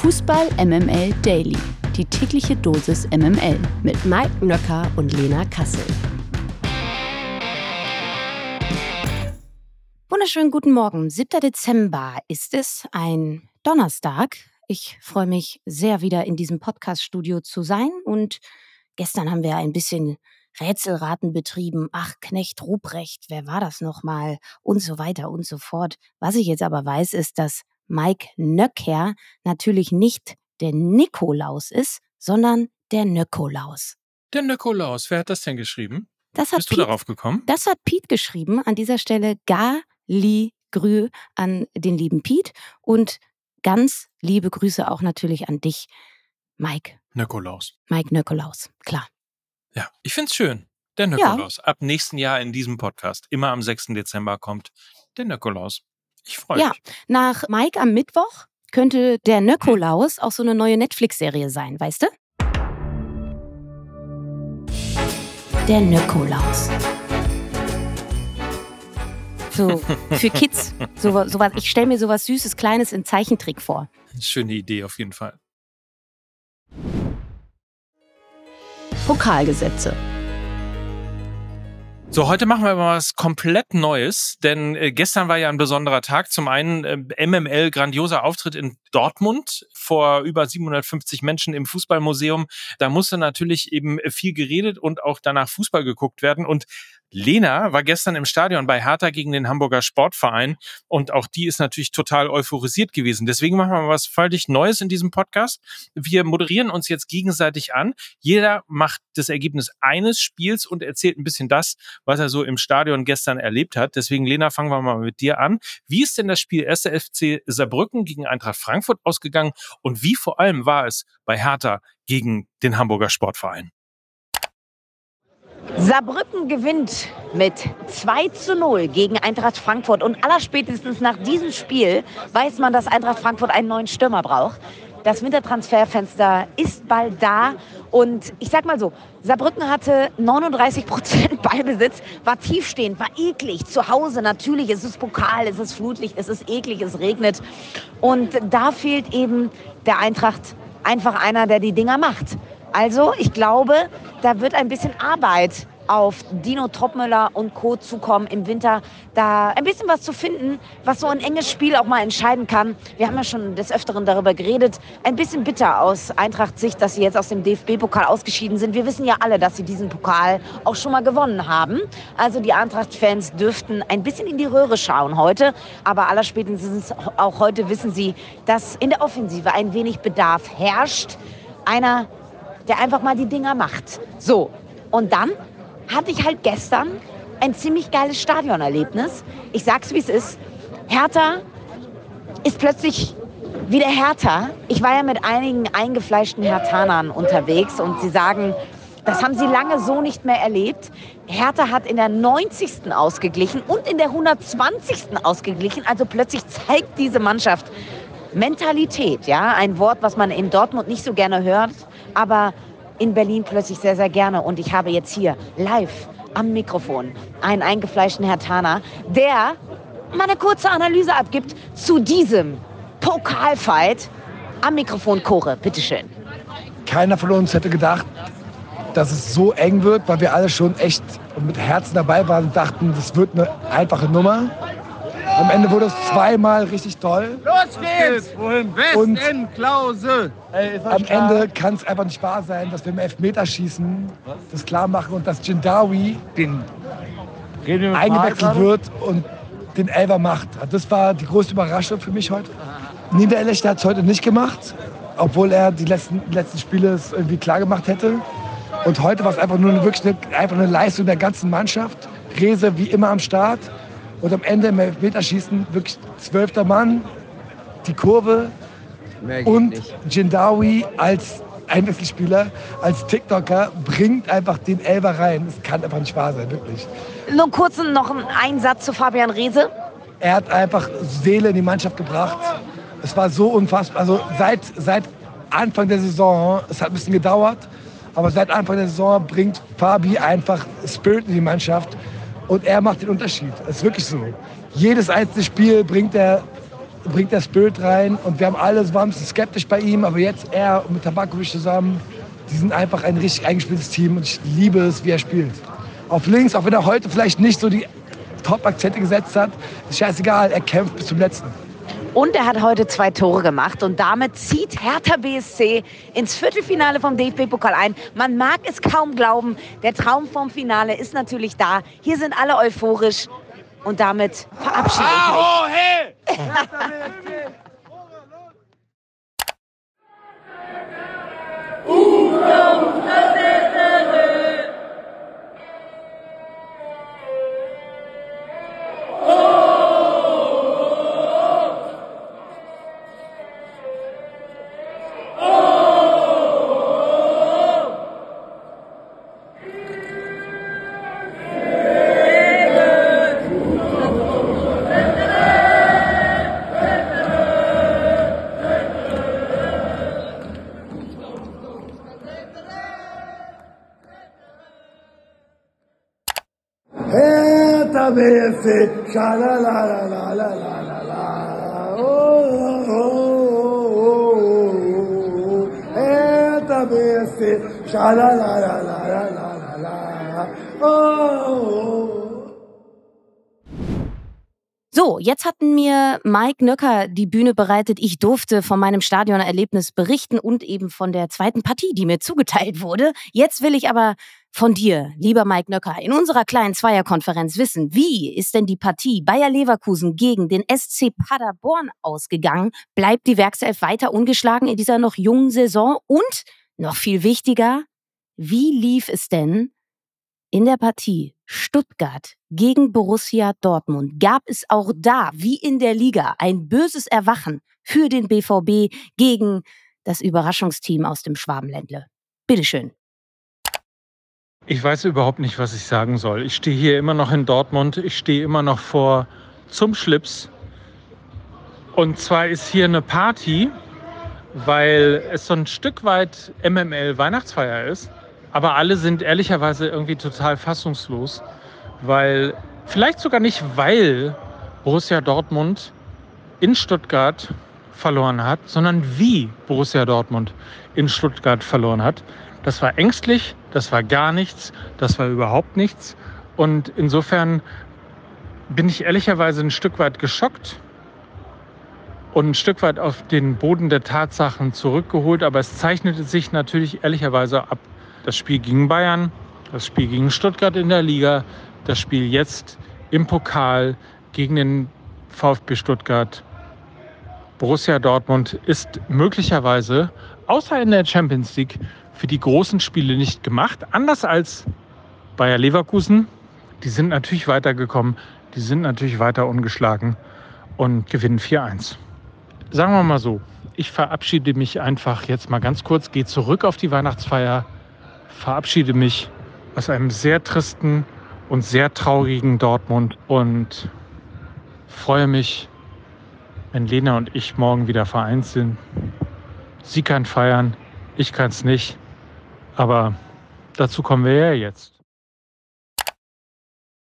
Fußball MML Daily. Die tägliche Dosis MML mit Mike Nöcker und Lena Kassel. Wunderschönen guten Morgen. 7. Dezember ist es, ein Donnerstag. Ich freue mich sehr, wieder in diesem Podcast-Studio zu sein. Und gestern haben wir ein bisschen Rätselraten betrieben. Ach, Knecht Ruprecht, wer war das nochmal? Und so weiter und so fort. Was ich jetzt aber weiß, ist, dass Mike Nöcker natürlich nicht der Nikolaus ist, sondern der Nökolaus. Der Nikolaus, wer hat das denn geschrieben? Das hat Bist du Piet, darauf gekommen? Das hat Piet geschrieben. An dieser Stelle gar li grü an den lieben Piet und ganz liebe Grüße auch natürlich an dich, Mike. Nikolaus. Mike Nökolaus, klar. Ja, ich find's schön. Der Nikolaus. Ab nächsten Jahr in diesem Podcast. Immer am 6. Dezember kommt der Nikolaus. Ich freue Ja, mich. nach Mike am Mittwoch könnte der Nökolaus auch so eine neue Netflix-Serie sein, weißt du? Der Nökolaus. So, für Kids. So, so was, ich stelle mir sowas Süßes, Kleines in Zeichentrick vor. Schöne Idee auf jeden Fall. Pokalgesetze. So, heute machen wir mal was komplett Neues, denn äh, gestern war ja ein besonderer Tag. Zum einen äh, MML, grandioser Auftritt in Dortmund vor über 750 Menschen im Fußballmuseum. Da musste natürlich eben viel geredet und auch danach Fußball geguckt werden. Und Lena war gestern im Stadion bei Hertha gegen den Hamburger Sportverein und auch die ist natürlich total euphorisiert gewesen. Deswegen machen wir was völlig Neues in diesem Podcast. Wir moderieren uns jetzt gegenseitig an. Jeder macht das Ergebnis eines Spiels und erzählt ein bisschen das, was er so im Stadion gestern erlebt hat. Deswegen, Lena, fangen wir mal mit dir an. Wie ist denn das Spiel 1. FC Saarbrücken gegen Eintracht Frankfurt ausgegangen und wie vor allem war es bei Hertha gegen den Hamburger Sportverein? Saarbrücken gewinnt mit 2 zu 0 gegen Eintracht Frankfurt. Und allerspätestens nach diesem Spiel weiß man, dass Eintracht Frankfurt einen neuen Stürmer braucht. Das Wintertransferfenster ist bald da. Und ich sag mal so, Saarbrücken hatte 39 Prozent Ballbesitz, war tiefstehend, war eklig. Zu Hause natürlich, es ist Pokal, es ist Flutlicht, es ist eklig, es regnet. Und da fehlt eben der Eintracht einfach einer, der die Dinger macht. Also, ich glaube, da wird ein bisschen Arbeit auf Dino Topmüller und Co. zukommen im Winter, da ein bisschen was zu finden, was so ein enges Spiel auch mal entscheiden kann. Wir haben ja schon des Öfteren darüber geredet. Ein bisschen bitter aus Eintracht-Sicht, dass sie jetzt aus dem DFB-Pokal ausgeschieden sind. Wir wissen ja alle, dass sie diesen Pokal auch schon mal gewonnen haben. Also die Eintracht-Fans dürften ein bisschen in die Röhre schauen heute. Aber allerspätestens auch heute wissen sie, dass in der Offensive ein wenig Bedarf herrscht. Einer, der einfach mal die Dinger macht. So, und dann hatte ich halt gestern ein ziemlich geiles Stadionerlebnis. Ich sag's wie es ist. Hertha ist plötzlich wieder Hertha. Ich war ja mit einigen eingefleischten Herthanern unterwegs und sie sagen, das haben sie lange so nicht mehr erlebt. Hertha hat in der 90. ausgeglichen und in der 120. ausgeglichen. Also plötzlich zeigt diese Mannschaft Mentalität, ja, ein Wort, was man in Dortmund nicht so gerne hört, aber in Berlin plötzlich sehr, sehr gerne. Und ich habe jetzt hier live am Mikrofon einen eingefleischten Hertaner, der mal eine kurze Analyse abgibt zu diesem Pokalfight am Mikrofon Chore. Bitteschön. Keiner von uns hätte gedacht, dass es so eng wird, weil wir alle schon echt mit Herzen dabei waren und dachten, das wird eine einfache Nummer. Am Ende wurde es zweimal richtig toll. Los geht's! Wohin? Und- Westen, Klause! Am Ende kann es einfach nicht wahr sein, dass wir im Elfmeterschießen das klar machen und dass Jindawi Den eingewechselt wird und den Elfer macht. Das war die größte Überraschung für mich heute. Niederlechner hat es heute nicht gemacht, obwohl er die letzten, die letzten Spiele es irgendwie klar gemacht hätte. Und heute war es einfach nur eine, wirklich eine, einfach eine Leistung der ganzen Mannschaft. Rese wie immer am Start. Und am Ende im Elfmeterschießen wirklich zwölfter Mann, die Kurve und nicht. Jindawi als Einwechselspieler, als TikToker bringt einfach den Elber rein. Das kann einfach nicht wahr sein, wirklich. Nur kurz noch ein Satz zu Fabian Reese. Er hat einfach Seele in die Mannschaft gebracht. Es war so unfassbar. Also seit, seit Anfang der Saison, es hat ein bisschen gedauert, aber seit Anfang der Saison bringt Fabi einfach Spirit in die Mannschaft und er macht den Unterschied. Es ist wirklich so. Jedes einzelne Spiel bringt er bringt der Spirit rein und wir haben alles, waren ein bisschen skeptisch bei ihm, aber jetzt er mit Tabakovic zusammen, die sind einfach ein richtig eingespieltes Team und ich liebe es, wie er spielt. Auf links, auch wenn er heute vielleicht nicht so die Top-Akzente gesetzt hat, ist scheißegal, er kämpft bis zum letzten. Und er hat heute zwei Tore gemacht und damit zieht Hertha BSC ins Viertelfinale vom DFB-Pokal ein. Man mag es kaum glauben, der Traum vom Finale ist natürlich da. Hier sind alle euphorisch und damit verabschiede ich mich. Hertha BSC, schalalalalalala. Oh, oh, oh, oh, oh. Hertha BSC, schalalalalalala. Oh, oh, oh. So, jetzt hatten mir Mike Nöcker die Bühne bereitet. Ich durfte von meinem Stadionerlebnis berichten und eben von der zweiten Partie, die mir zugeteilt wurde. Jetzt will ich aber von dir, lieber Mike Nöcker, in unserer kleinen Zweierkonferenz wissen, wie ist denn die Partie Bayer Leverkusen gegen den SC Paderborn ausgegangen? Bleibt die Werkself weiter ungeschlagen in dieser noch jungen Saison? Und, noch viel wichtiger, wie lief es denn in der Partie Stuttgart gegen Borussia Dortmund gab es auch da, wie in der Liga, ein böses Erwachen für den BVB gegen das Überraschungsteam aus dem Schwabenländle. Bitteschön. Ich weiß überhaupt nicht, was ich sagen soll. Ich stehe hier immer noch in Dortmund. Ich stehe immer noch vor zum Schlips. Und zwar ist hier eine Party, weil es so ein Stück weit MML Weihnachtsfeier ist. Aber alle sind ehrlicherweise irgendwie total fassungslos, weil vielleicht sogar nicht, weil Borussia Dortmund in Stuttgart verloren hat, sondern wie Borussia Dortmund in Stuttgart verloren hat. Das war ängstlich, das war gar nichts, das war überhaupt nichts. Und insofern bin ich ehrlicherweise ein Stück weit geschockt und ein Stück weit auf den Boden der Tatsachen zurückgeholt. Aber es zeichnete sich natürlich ehrlicherweise ab. Das Spiel gegen Bayern, das Spiel gegen Stuttgart in der Liga, das Spiel jetzt im Pokal gegen den VfB Stuttgart. Borussia Dortmund ist möglicherweise, außer in der Champions League, für die großen Spiele nicht gemacht. Anders als Bayer Leverkusen. Die sind natürlich weitergekommen. Die sind natürlich weiter ungeschlagen und gewinnen 4-1. Sagen wir mal so, ich verabschiede mich einfach jetzt mal ganz kurz, gehe zurück auf die Weihnachtsfeier, verabschiede mich aus einem sehr tristen und sehr traurigen Dortmund und freue mich, wenn Lena und ich morgen wieder vereint sind. Sie kann feiern, ich kann es nicht, aber dazu kommen wir ja jetzt.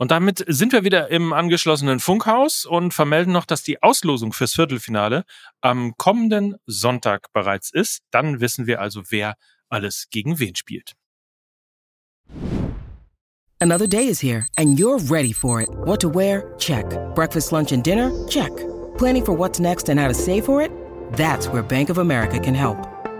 Und damit sind wir wieder im angeschlossenen Funkhaus und vermelden noch, dass die Auslosung fürs Viertelfinale am kommenden Sonntag bereits ist. Dann wissen wir also, wer alles gegen wen spielt. Another day is here and you're ready for it. What to wear? Check. Breakfast, lunch, and dinner? Check. Planning for what's next and how to save for it? That's where Bank of America can help.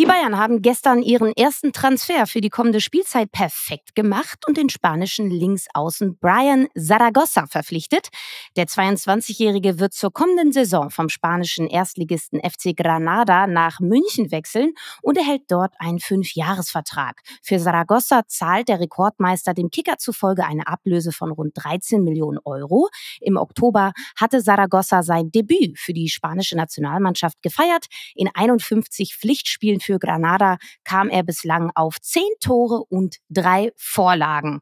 Die Bayern haben gestern ihren ersten Transfer für die kommende Spielzeit perfekt gemacht und den spanischen Linksaußen Brian Zaragoza verpflichtet. Der 22-Jährige wird zur kommenden Saison vom spanischen Erstligisten FC Granada nach München wechseln und erhält dort einen Fünfjahresvertrag. Für Zaragoza zahlt der Rekordmeister dem Kicker zufolge eine Ablöse von rund 13 Millionen Euro. Im Oktober hatte Zaragoza sein Debüt für die spanische Nationalmannschaft gefeiert. In 51 Pflichtspielen für Granada kam er bislang auf zehn Tore und drei Vorlagen.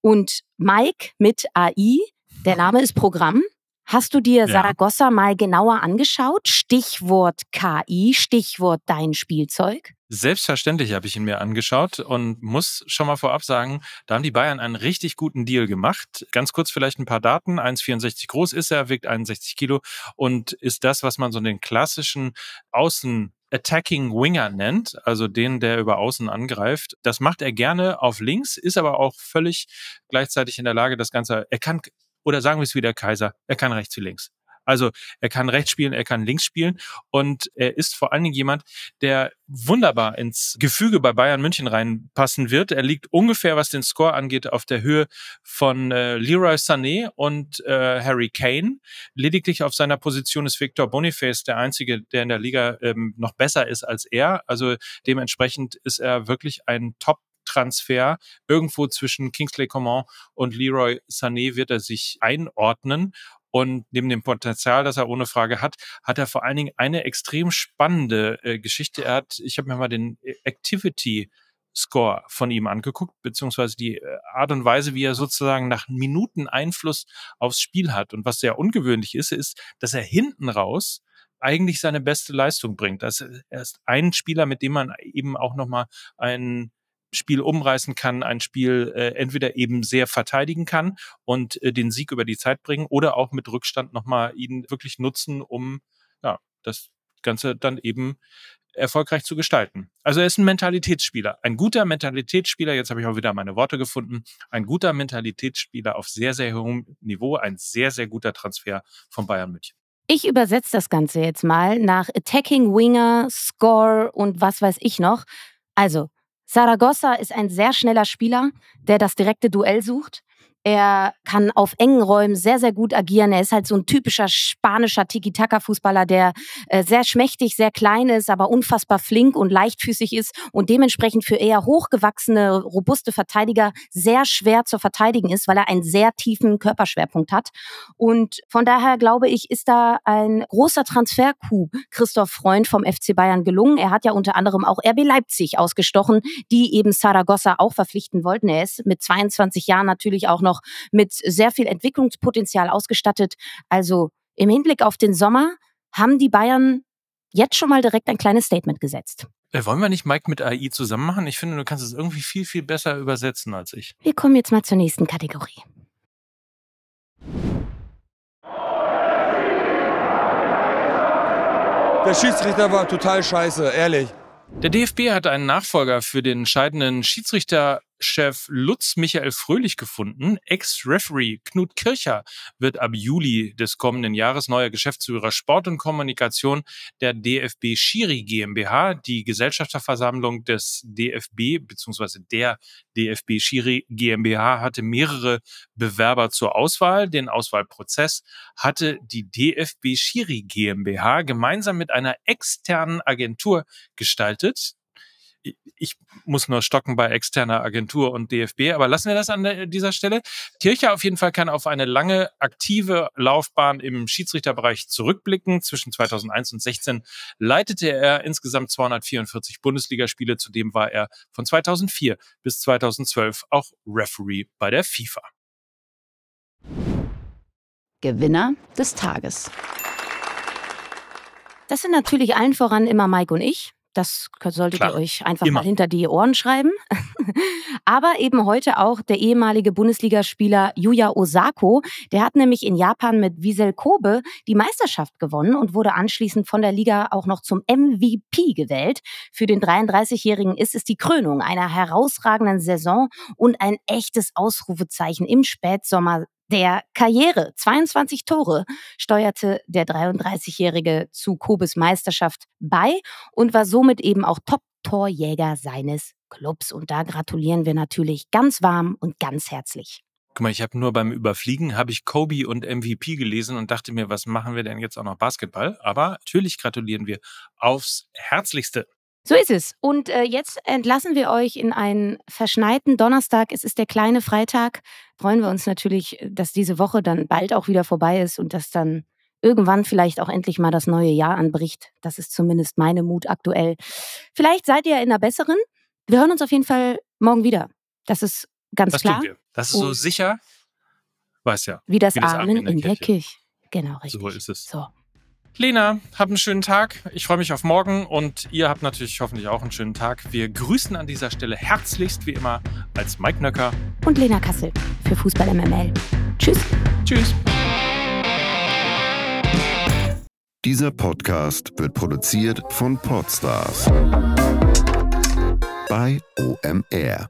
Und Mike mit AI, der Name ist Programm. Hast du dir Ja. Saragossa mal genauer angeschaut? Stichwort KI, Stichwort dein Spielzeug. Selbstverständlich habe ich ihn mir angeschaut und muss schon mal vorab sagen, da haben die Bayern einen richtig guten Deal gemacht. Ganz kurz vielleicht ein paar Daten. 1,64 groß ist er, wiegt 61 Kilo und ist das, was man so den klassischen Außen Attacking Winger nennt, also den, der über Außen angreift. Das macht er gerne auf links, ist aber auch völlig gleichzeitig in der Lage, das Ganze, er kann, oder sagen wir es wie der Kaiser, er kann rechts wie links. Also er kann rechts spielen, er kann links spielen und er ist vor allen Dingen jemand, der wunderbar ins Gefüge bei Bayern München reinpassen wird. Er liegt ungefähr, was den Score angeht, auf der Höhe von äh, Leroy Sané und äh, Harry Kane. Lediglich auf seiner Position ist Victor Boniface der einzige, der in der Liga ähm, noch besser ist als er. Also dementsprechend ist er wirklich ein Top Transfer. Irgendwo zwischen Kingsley Coman und Leroy Sané wird er sich einordnen. Und neben dem Potenzial, das er ohne Frage hat, hat er vor allen Dingen eine extrem spannende äh, Geschichte. Er hat, ich habe mir mal den Activity Score von ihm angeguckt, beziehungsweise die äh, Art und Weise, wie er sozusagen nach Minuten Einfluss aufs Spiel hat. Und was sehr ungewöhnlich ist, ist, dass er hinten raus eigentlich seine beste Leistung bringt. Das, er ist ein Spieler, mit dem man eben auch nochmal ein Spiel umreißen kann, ein Spiel äh, entweder eben sehr verteidigen kann und äh, den Sieg über die Zeit bringen oder auch mit Rückstand nochmal ihn wirklich nutzen, um ja, das Ganze dann eben erfolgreich zu gestalten. Also er ist ein Mentalitätsspieler, ein guter Mentalitätsspieler, jetzt habe ich auch wieder meine Worte gefunden, ein guter Mentalitätsspieler auf sehr, sehr hohem Niveau, ein sehr, sehr guter Transfer von Bayern München. Ich übersetze das Ganze jetzt mal nach Attacking Winger, Score und was weiß ich noch. Also, Saragossa ist ein sehr schneller Spieler, der das direkte Duell sucht. Er kann auf engen Räumen sehr, sehr gut agieren. Er ist halt so ein typischer spanischer Tiki-Taka-Fußballer, der äh, sehr schmächtig, sehr klein ist, aber unfassbar flink und leichtfüßig ist und dementsprechend für eher hochgewachsene, robuste Verteidiger sehr schwer zu verteidigen ist, weil er einen sehr tiefen Körperschwerpunkt hat. Und von daher glaube ich, ist da ein großer Transfer-Coup Christoph Freund vom FC Bayern gelungen. Er hat ja unter anderem auch RB Leipzig ausgestochen, die eben Saragossa auch verpflichten wollten. Er ist mit 22 Jahren natürlich auch noch mit sehr viel Entwicklungspotenzial ausgestattet. Also im Hinblick auf den Sommer haben die Bayern jetzt schon mal direkt ein kleines Statement gesetzt. Äh, wollen wir nicht Mike mit AI zusammen machen? Ich finde, du kannst es irgendwie viel, viel besser übersetzen als ich. Wir kommen jetzt mal zur nächsten Kategorie. Der Schiedsrichter war total scheiße, ehrlich. Der DFB hat einen Nachfolger für den scheidenden Schiedsrichterchef Lutz Michael Fröhlich gefunden. Ex-Referee Knut Kircher wird ab Juli des kommenden Jahres neuer Geschäftsführer Sport und Kommunikation der DFB Schiri GmbH. Die Gesellschafterversammlung des DFB bzw. der DFB Schiri GmbH hatte mehrere Bewerber zur Auswahl. Den Auswahlprozess hatte die DFB Schiri GmbH gemeinsam mit einer externen Agentur gestaltet. Ich muss nur stocken bei externer Agentur und DFB, aber lassen wir das an dieser Stelle. Kircher auf jeden Fall kann auf eine lange aktive Laufbahn im Schiedsrichterbereich zurückblicken. Zwischen 2001 und 16 leitete er insgesamt 244 Bundesligaspiele. Zudem war er von 2004 bis 2012 auch Referee bei der FIFA. Gewinner des Tages. Das sind natürlich allen voran immer Mike und ich. Das solltet Klar, ihr euch einfach immer. mal hinter die Ohren schreiben. Aber eben heute auch der ehemalige Bundesligaspieler Yuya Osako. Der hat nämlich in Japan mit Wiesel Kobe die Meisterschaft gewonnen und wurde anschließend von der Liga auch noch zum MVP gewählt. Für den 33-Jährigen ist es die Krönung einer herausragenden Saison und ein echtes Ausrufezeichen im Spätsommer der Karriere. 22 Tore steuerte der 33-Jährige zu Kobes Meisterschaft bei und war somit eben auch Top-Torjäger seines Clubs. Und da gratulieren wir natürlich ganz warm und ganz herzlich. Guck mal, ich habe nur beim Überfliegen habe ich Kobe und MVP gelesen und dachte mir, was machen wir denn jetzt auch noch Basketball? Aber natürlich gratulieren wir aufs Herzlichste. So ist es. Und äh, jetzt entlassen wir euch in einen verschneiten Donnerstag. Es ist der kleine Freitag. Freuen wir uns natürlich, dass diese Woche dann bald auch wieder vorbei ist und dass dann irgendwann vielleicht auch endlich mal das neue Jahr anbricht. Das ist zumindest meine Mut aktuell. Vielleicht seid ihr in einer besseren. Wir hören uns auf jeden Fall morgen wieder. Das ist ganz Das klar. tun wir. Das ist so Und sicher. Weiß ja. Wie das, Wie das Amen in der Kirche. Genau, richtig. So ist es. So. Lena, habt einen schönen Tag. Ich freue mich auf morgen und ihr habt natürlich hoffentlich auch einen schönen Tag. Wir grüßen an dieser Stelle herzlichst wie immer als Mike Nöcker. Und Lena Kassel für Fußball MML. Tschüss. Tschüss. Dieser Podcast wird produziert von Podstars bei OMR.